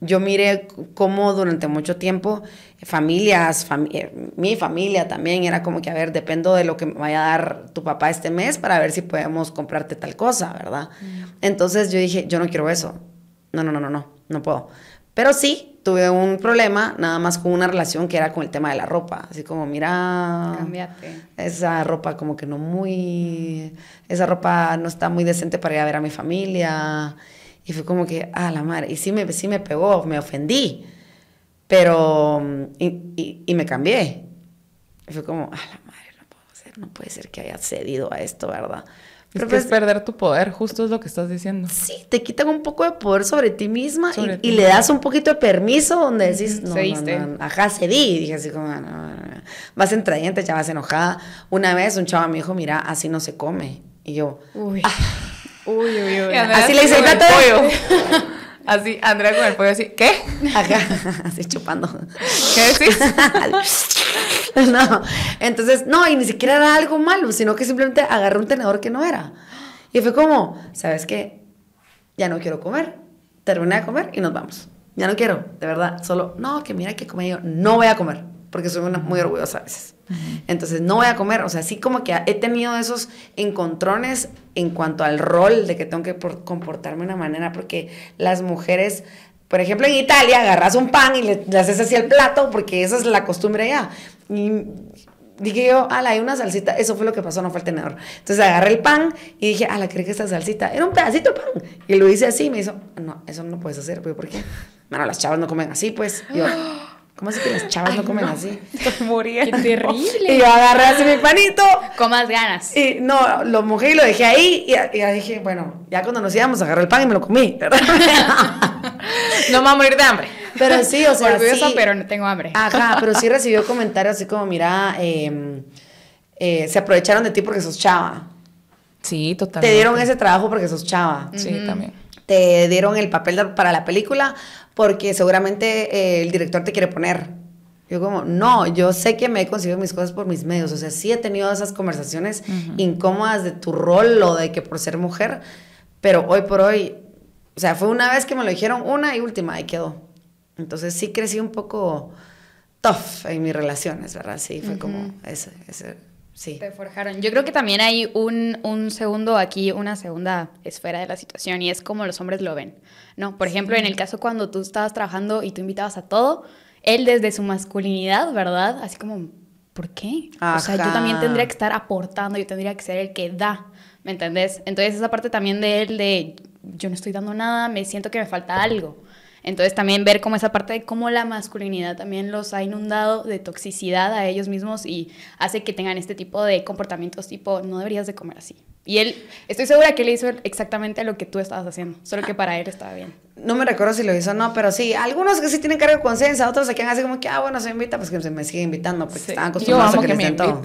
yo miré cómo durante mucho tiempo familias, eh, mi familia también era como que, a ver, dependo de lo que me vaya a dar tu papá este mes para ver si podemos comprarte tal cosa, ¿verdad? Mm. Entonces yo dije, yo no quiero eso. No, no, no, no, no, no puedo. Pero sí, tuve un problema nada más con una relación que era con el tema de la ropa. Así como, mira, Cambiate. esa ropa como que no muy, esa ropa no está muy decente para ir a ver a mi familia. Y fue como que, ah, la madre, y sí me, sí me pegó, me ofendí. Pero, y, y, me cambié. Y fue como, ah, la madre, no puedo ser, no puede ser que haya cedido a esto, ¿verdad? Es que es perder tu poder, justo es lo que estás diciendo. Sí, te quitan un poco de poder sobre ti misma y, le das un poquito de permiso donde decís, no, no, no, ajá, cedí. Y dije así como, no, no, vas entradiente, ya vas enojada. Una vez un chavo me dijo, mira, así no se come. Y yo, uy, ah. uy, uy, uy. Así le hice el pollo. Así, Andrea con el pollo así, ¿qué? Ajá, [laughs] así chupando. ¿Qué decís? [laughs] no, entonces, no, y ni siquiera era algo malo, sino que simplemente agarré un tenedor que no era. Y fue como, ¿sabes qué? Ya no quiero comer. Terminé de comer y nos vamos. Ya no quiero, de verdad. Solo, no, que mira que comí yo. No voy a comer, porque soy una muy orgullosa a veces. Entonces, no voy a comer. O sea, sí como que he tenido esos encontrones en cuanto al rol de que tengo que comportarme de una manera, porque las mujeres, por ejemplo, en Italia agarras un pan y le, haces así el plato, porque esa es la costumbre allá. Y dije yo, ala, hay una salsita. Eso fue lo que pasó, no fue el tenedor. Entonces agarré el pan y dije, ala, ¿crees que esta salsita? Era un pedacito de pan. Y lo hice así y me hizo, no, eso no puedes hacer. ¿Por qué? Bueno, las chavas no comen así, pues. yo, [gasps] [gasps] ¿Cómo es que las chavas no comen así? [laughs] Estoy muriendo. Qué terrible. Y yo agarré así mi panito. Con más ganas. Y no, lo mojé y lo dejé ahí. Y, ya dije, bueno, ya cuando nos íbamos, agarré el pan y me lo comí. [laughs] no me voy a morir de hambre. Pero sí, o sea. Orgullosa, pero no tengo hambre. Ajá, [laughs] pero sí recibió comentarios así como, mira, em, eh, se aprovecharon de ti porque sos chava. Sí, totalmente. Te dieron ese trabajo porque sos chava. Sí, también. Te dieron el papel para la película porque seguramente eh, el director te quiere poner. Yo como, no, yo sé que me he conseguido mis cosas por mis medios, o sea, sí he tenido esas conversaciones incómodas de tu rol o de que por ser mujer, pero hoy por hoy, o sea, fue una vez que me lo dijeron, una y última, y quedó. Entonces sí crecí un poco tough en mis relaciones, ¿verdad? Sí, fue como ese, ese, sí. Te forjaron. Yo creo que también hay un, un segundo aquí, una segunda esfera de la situación, y es como los hombres lo ven. ¿no? Por ejemplo, en el caso cuando tú estabas trabajando y tú invitabas a todo, él desde su masculinidad, ¿verdad? Así como, ¿por qué? O sea, yo también tendría que estar aportando, yo tendría que ser el que da, ¿me entendés? Entonces esa parte también de él de, yo no estoy dando nada, me siento que me falta algo. Entonces también ver cómo esa parte de cómo la masculinidad también los ha inundado de toxicidad a ellos mismos y hace que tengan este tipo de comportamientos tipo, no deberías de comer así. Y él, estoy segura que le hizo exactamente lo que tú estabas haciendo, solo que para él estaba bien. No me recuerdo si lo hizo o no, pero sí, algunos que sí tienen cargo de conciencia, otros se quedan así como que, ah, bueno, se invita, pues que se me sigue invitando, porque están acostumbrados a que, todo.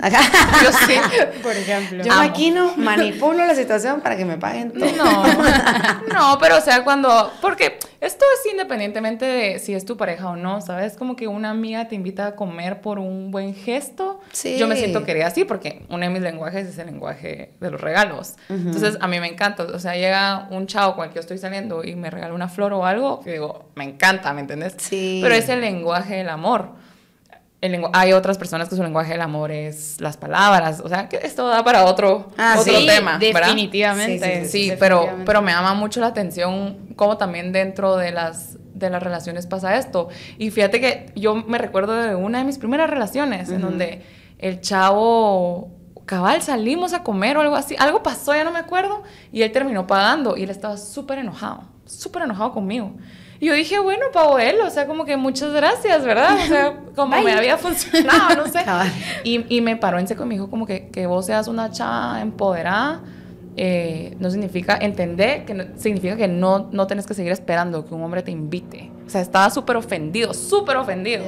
Yo sí, por ejemplo. Yo maquino, manipulo la situación para que me paguen todo. No, no, pero o sea, cuando, porque esto es independientemente de si es tu pareja o no, ¿sabes? Como que una amiga te invita a comer por un buen gesto. Sí. Yo me siento querida así porque uno de mis lenguajes es el lenguaje de los regalos. Entonces, a mí me encanta. O sea, llega un chavo con el que yo estoy saliendo y me regala una flor o algo, que digo, me encanta, ¿me entiendes? Sí. Pero es el lenguaje del amor hay otras personas que su lenguaje del amor es las palabras, o sea, que esto da para otro, ah, otro tema, definitivamente. Sí, pero, pero me llama mucho la atención cómo también dentro de las, de las relaciones pasa esto. Y fíjate que yo me recuerdo de una de mis primeras relaciones en donde el chavo cabal salimos a comer o algo así, algo pasó, ya no me acuerdo, y él terminó pagando y él estaba súper enojado, súper enojado conmigo. Y yo dije, bueno, Paoel, o sea, como que muchas gracias, ¿verdad? O sea, como me había funcionado, no sé. [laughs] Y, y, me paró en seco y me dijo como que, que vos seas una chava empoderada, eh, no significa entender, que significa que no, no tenés que seguir esperando que un hombre te invite. O sea, estaba súper ofendido, súper ofendido,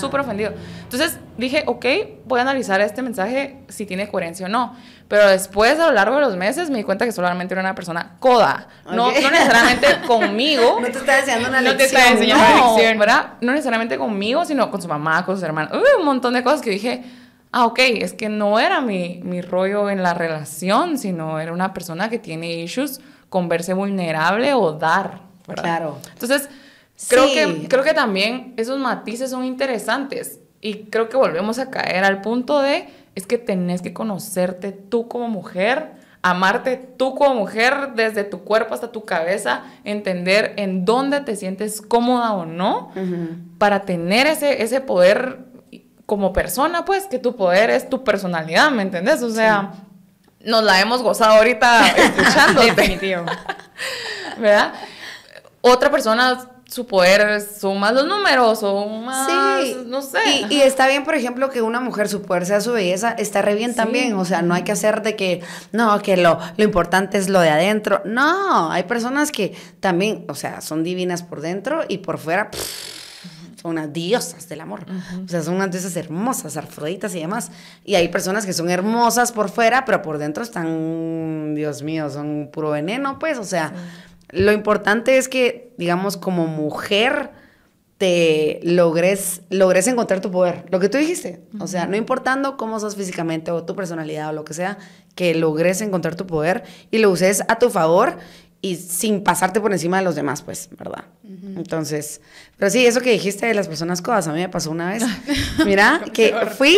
súper ofendido. Entonces dije, ok, voy a analizar este mensaje si tiene coherencia o no. Pero después, a lo largo de los meses, me di cuenta que solamente era una persona coda. No, no necesariamente [laughs] conmigo. No te está enseñando una lección. No te está enseñando una lección, ¿verdad? No necesariamente conmigo, sino con su mamá, con sus hermanos. un montón de cosas que dije, ah, ok, es que no era mi, mi rollo en la relación, sino era una persona que tiene issues con verse vulnerable o dar, ¿verdad? Claro. Entonces Creo, Sí. que, creo que también esos matices son interesantes y creo que volvemos a caer al punto de, es que tenés que conocerte tú como mujer, amarte tú como mujer desde tu cuerpo hasta tu cabeza, entender en dónde te sientes cómoda o no, para tener ese, ese poder como persona, pues, que tu poder es tu personalidad, ¿me entendés? O sea, nos la hemos gozado ahorita [laughs] escuchando. Definitivo. [laughs] ¿verdad? Otra persona, su poder son más los números, son más, Sí, no sé. Y, y está bien, por ejemplo, que una mujer, su poder sea su belleza, está re bien Sí. también. O sea, no hay que hacer de que, no, que lo, lo importante es lo de adentro. No, hay personas que también, o sea, son divinas por dentro y por fuera. pff, son unas diosas del amor. O sea, son unas diosas hermosas, afroditas y demás. Y hay personas que son hermosas por fuera, pero por dentro están, Dios mío, son puro veneno, pues. O sea, lo importante es que, digamos, como mujer, te logres, logres encontrar tu poder. Lo que tú dijiste. O sea, no importando cómo sos físicamente o tu personalidad o lo que sea, que logres encontrar tu poder y lo uses a tu favor y sin pasarte por encima de los demás, pues, ¿verdad? Entonces, pero sí, eso que dijiste de las personas codas, a mí me pasó una vez. [laughs] Mira, que fui,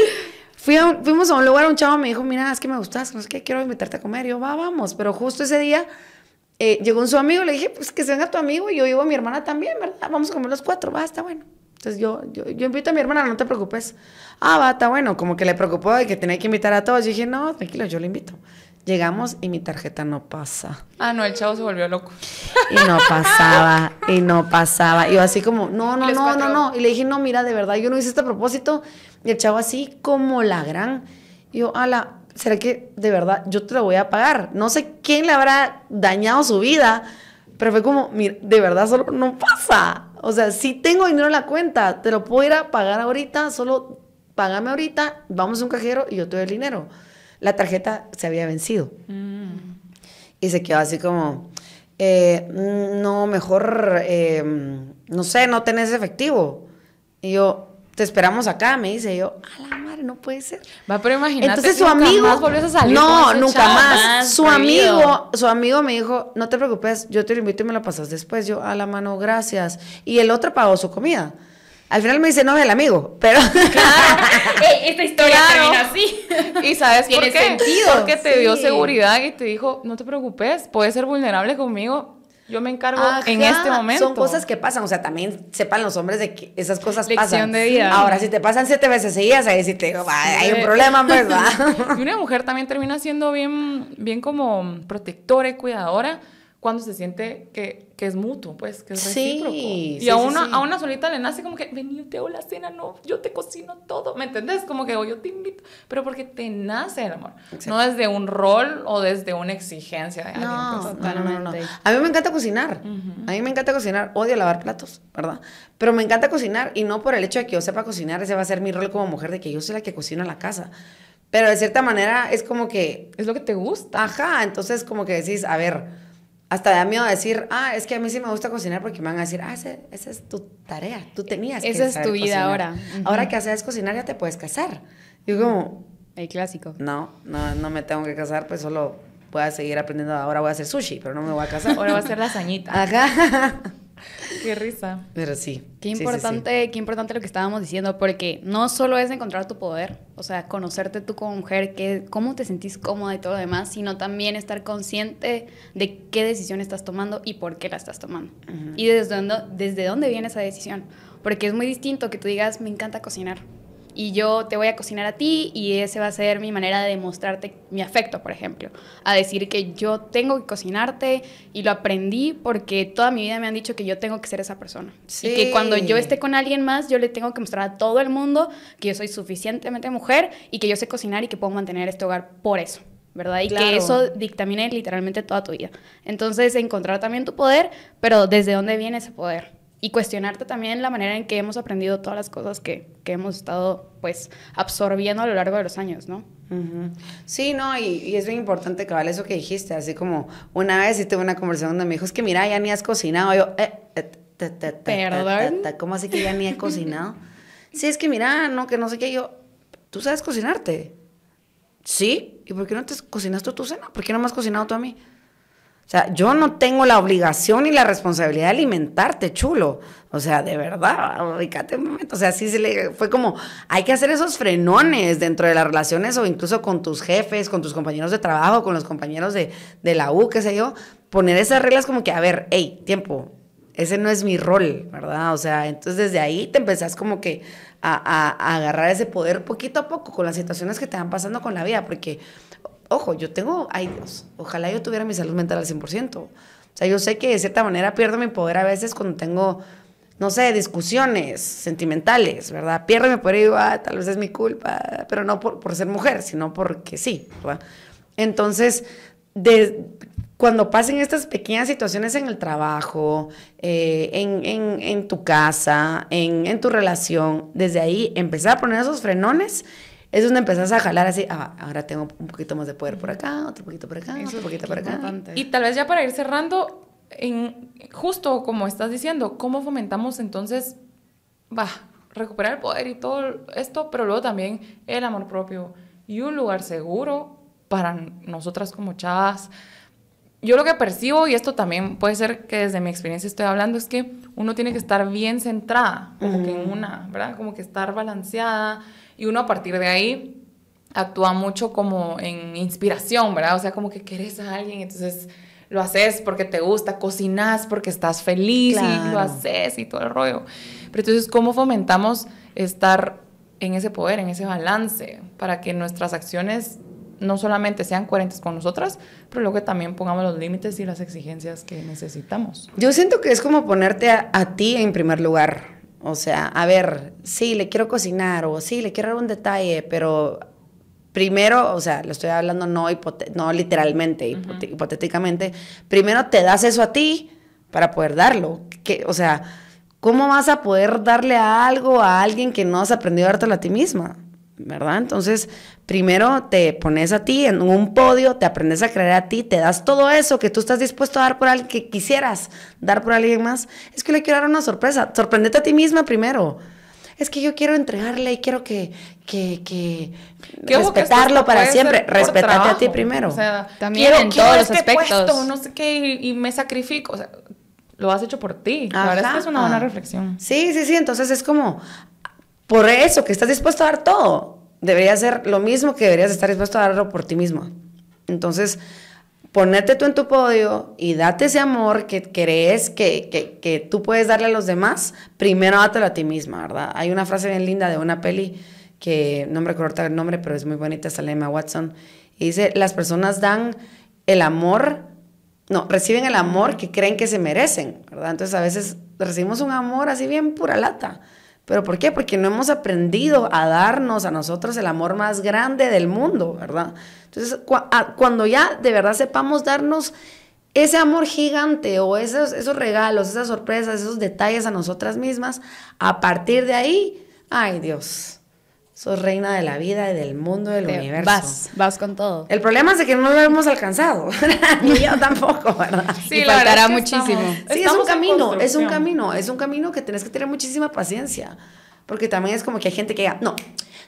fui a un- fuimos a un lugar, un chavo me dijo, mira, es que me gustas, no sé qué, quiero invitarte a comer. Y yo, va, vamos. Pero justo ese día eh, llegó un su amigo, le dije, pues que se venga tu amigo y yo llevo a mi hermana también, ¿verdad? Vamos a comer los cuatro, va, está bueno. Entonces yo, yo, yo invito a mi hermana, no te preocupes. Ah, va, está bueno. Como que le preocupó de que tenía que invitar a todos. Yo dije, no, tranquilo, yo le invito. Llegamos y mi tarjeta no pasa. Ah, no, el chavo se volvió loco. Y no [laughs] pasaba, y no pasaba. Y yo así como, no, no, no, no, no. Y le dije, no, mira, de verdad, yo no hice este propósito. Y el chavo así como la gran. Y yo, ala, ¿será que de verdad yo te lo voy a pagar? No sé quién le habrá dañado su vida, pero fue como, mira, de verdad solo no pasa. O sea, si tengo dinero en la cuenta, te lo puedo ir a pagar ahorita, solo págame ahorita, vamos a un cajero y yo te doy el dinero. La tarjeta se había vencido. Y se quedó así como, eh, mm, no, mejor, eh, no sé, no tenés efectivo. Y yo, te esperamos acá, me dice. Y yo, a la madre, no puede ser. Va, pero imagínate. Entonces su nunca amigo. más volvías a salir no, nunca chavo. más. más Su amigo, su amigo me dijo, no te preocupes, yo te lo invito y me lo pasas después. Yo, a la mano, gracias. Y el otro pagó su comida. Al final me dice, no, el amigo. Pero. [laughs] Ey, esta historia Claro. termina así. [laughs] ¿Y sabes por qué? sentido, Porque te dio seguridad y te dijo, no te preocupes, puedes ser vulnerable conmigo. Yo me encargo en Ajá, este momento. Son cosas que pasan, o sea, también sepan los hombres de que esas cosas Lección pasan. de vida. Ahora, si te pasan siete veces seguidas, ahí sí te digo, "Va, hay un problema, pues, ¿verdad? [laughs] Y una mujer también termina siendo bien, bien como protectora y cuidadora cuando se siente que, que es mutuo, pues, que es Sí, recíproco. y sí, a, sí, una, sí. a una solita le nace como que, vení, yo te hago la cena, no, yo te cocino todo, ¿me entendés? Como que o yo te invito, pero porque te nace el amor, no desde un rol o desde una exigencia de alguien. Pues. no, no, no, no. Totalmente. A mí me encanta cocinar. A mí me encanta cocinar. Odio lavar platos, ¿verdad? Pero me encanta cocinar y no por el hecho de que yo sepa cocinar, ese va a ser mi rol como mujer, de que yo soy la que cocina en la casa. Pero de cierta manera es como que, Es lo que te gusta. ajá, entonces como que decís, a ver, hasta da miedo decir, ah, es que a mí sí me gusta cocinar porque me van a decir, ah, ese- esa es tu tarea, tú tenías que Esa es tu vida cocinar. ahora. Ujú. Ahora que haces cocinar ya te puedes casar. Y yo como, El clásico. no, no, no me tengo que casar, pues solo voy a seguir aprendiendo. Ahora voy a hacer sushi, pero no me voy a casar. Ahora va a ser lasañita. Ajá. [laughs] [laughs] Qué risa. Pero sí. Qué sí, sí, sí. importante, qué importante lo que estábamos diciendo, porque no solo es encontrar tu poder, o sea, conocerte tú como mujer, que, cómo te sentís cómoda y todo lo demás, sino también estar consciente de qué decisión estás tomando y por qué la estás tomando. Y desde dónde, desde dónde viene esa decisión. Porque es muy distinto que tú digas, me encanta cocinar. Y yo te voy a cocinar a ti y ese va a ser mi manera de demostrarte mi afecto, por ejemplo. A decir que yo tengo que cocinarte y lo aprendí porque toda mi vida me han dicho que yo tengo que ser esa persona. Y que cuando yo Sí. esté con alguien más, yo le tengo que mostrar a todo el mundo que yo soy suficientemente mujer y que yo sé cocinar y que puedo mantener este hogar por eso. ¿Verdad? Y Claro. que eso dictamine literalmente toda tu vida. Entonces, encontrar también tu poder, pero desde dónde viene ese poder. Y cuestionarte también la manera en que hemos aprendido todas las cosas que, que hemos estado, pues, absorbiendo a lo largo de los años, ¿no? Ujú. Sí, no, y, y es bien importante cabal eso que dijiste, así como una vez tuve una conversación donde me dijo, es que mira, ya ni has cocinado, yo, eh, eh, ¿Perdón? ¿cómo así que ya ni he [laughs] cocinado? sí, es que mira, no, que no sé qué, yo, ¿tú sabes cocinarte? Sí, ¿y por qué no te cocinas tú tu cena? ¿Por qué no me has cocinado tú a mí? O sea, yo no tengo la obligación ni la responsabilidad de alimentarte, chulo. O sea, de verdad, ubícate un momento. O sea, sí se le fue como, hay que hacer esos frenones dentro de las relaciones o incluso con tus jefes, con tus compañeros de trabajo, con los compañeros de, de la U, qué sé yo. Poner esas reglas como que, a ver, hey, tiempo, ese no es mi rol, ¿verdad? O sea, entonces desde ahí te empezás como que a, a, a agarrar ese poder poquito a poco con las situaciones que te van pasando con la vida, porque ojo, yo tengo, ay Dios, ojalá yo tuviera mi salud mental al 100%. O sea, yo sé que de cierta manera pierdo mi poder a veces cuando tengo, no sé, discusiones sentimentales, ¿verdad? Pierdo mi poder y digo, ah, tal vez es mi culpa, pero no por, por ser mujer, sino porque sí. Entonces, de, cuando pasen estas pequeñas situaciones en el trabajo, eh, en, en, en, tu casa, en, en tu relación, desde ahí empezar a poner esos frenones es donde empezás a jalar así, ah, ahora tengo un poquito más de poder por acá, otro poquito por acá, otro poquito por acá. Y tal vez ya para ir cerrando, en, justo como estás diciendo, ¿cómo fomentamos entonces, va, recuperar el poder y todo esto, pero luego también el amor propio y un lugar seguro para nosotras como chavas? Yo lo que percibo, y esto también puede ser que desde mi experiencia estoy hablando, es que uno tiene que estar bien centrada, como uh -huh. que en una, ¿verdad? Como que estar balanceada y uno a partir de ahí actúa mucho como en inspiración, ¿verdad? O sea, como que querés a alguien, entonces lo haces porque te gusta, cocinas porque estás feliz claro. y lo haces y todo el rollo. Pero entonces, ¿cómo fomentamos estar en ese poder, en ese balance, para que nuestras acciones no solamente sean coherentes con nosotras, pero luego que también pongamos los límites y las exigencias que necesitamos? Yo siento que es como ponerte a, a ti en primer lugar. O sea, a ver, sí, le quiero cocinar o sí, le quiero dar un detalle, pero primero, o sea, lo estoy hablando no, no literalmente, uh -huh. hipotéticamente, primero te das eso a ti para poder darlo. Que, o sea, ¿cómo vas a poder darle a algo a alguien que no has aprendido a dártelo a ti misma? ¿Verdad? Entonces, primero te pones a ti en un podio, te aprendes a creer a ti, te das todo eso que tú estás dispuesto a dar por alguien que quisieras dar por alguien más. Es que le quiero dar una sorpresa. Sorprendete a ti misma primero. Es que yo quiero entregarle y quiero que, que, que respetarlo que para siempre. Respetate a ti primero. O sea, también quiero, en quiero todos los este aspectos. Puesto, no sé qué, y, y me sacrifico. O sea, lo has hecho por ti. Ajá. La verdad es que es una buena reflexión. Sí, sí, sí. Entonces es como, por eso, que estás dispuesto a dar todo, debería ser lo mismo que deberías estar dispuesto a darlo por ti mismo. Entonces, ponerte tú en tu podio y date ese amor que crees que, que, que, tú puedes darle a los demás, primero dátelo a ti misma, ¿verdad? Hay una frase bien linda de una peli que no me recuerdo el nombre, pero es muy bonita, sale Emma Watson, y dice, las personas dan el amor, no, reciben el amor que creen que se merecen, ¿verdad? Entonces a veces recibimos un amor así bien pura lata, ¿Pero por qué? Porque no hemos aprendido a darnos a nosotros el amor más grande del mundo, ¿verdad? Entonces, cuando ya de verdad sepamos darnos ese amor gigante o esos, esos regalos, esas sorpresas, esos detalles a nosotras mismas, a partir de ahí, ay Dios, sos reina de la vida y del mundo, del Te universo. Vas, vas con todo. El problema es de que no lo hemos alcanzado, [laughs] ni yo tampoco, ¿verdad? Sí, y faltará muchísimo. Estamos, sí, es un camino, es un camino, es un camino que tienes que tener muchísima paciencia, porque también es como que hay gente que diga, no,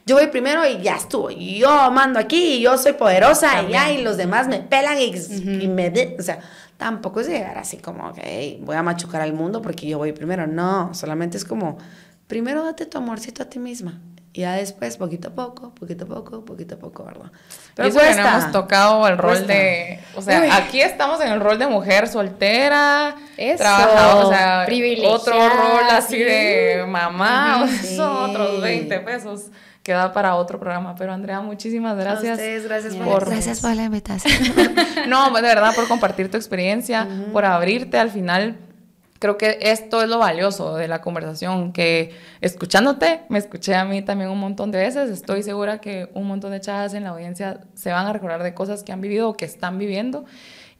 yo voy primero y ya estuvo, yo mando aquí, y yo soy poderosa, también. y ya, y los demás me pelan y, uh -huh. y me, de, o sea, tampoco es llegar así como, que hey, voy a machucar al mundo porque yo voy primero, no, solamente es como, primero date tu amorcito a ti misma, y ya después, poquito a poco, poquito a poco, poquito a poco, ¿verdad? Pero cuesta. no hemos tocado el rol cuesta. de... O sea, Uy. aquí estamos en el rol de mujer soltera, Eso, trabajadora, o sea, otro rol así sí. de mamá, sí. son [laughs] otros 20 pesos que da para otro programa. Pero Andrea, muchísimas gracias. A ustedes, gracias por, por, gracias por la invitación. [laughs] no, de verdad, por compartir tu experiencia, uh -huh. por abrirte al final creo que esto es lo valioso de la conversación, que escuchándote, me escuché a mí también un montón de veces, estoy segura que un montón de chavas en la audiencia se van a recordar de cosas que han vivido o que están viviendo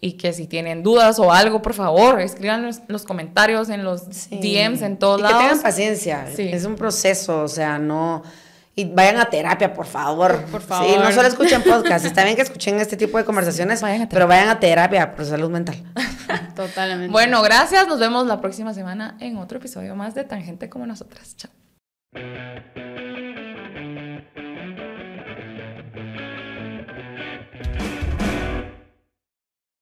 y que si tienen dudas o algo, por favor, escriban los, los comentarios en los sí. DMs, en todos y lados. que tengan paciencia, sí. es un proceso, o sea, no... Y vayan a terapia, por favor. Por favor. Sí, no solo escuchen podcast. Está bien que escuchen este tipo de conversaciones, vayan pero vayan a terapia por salud mental. [laughs] Totalmente. Bueno, gracias. Nos vemos la próxima semana en otro episodio más de Tangente como nosotras. Chao.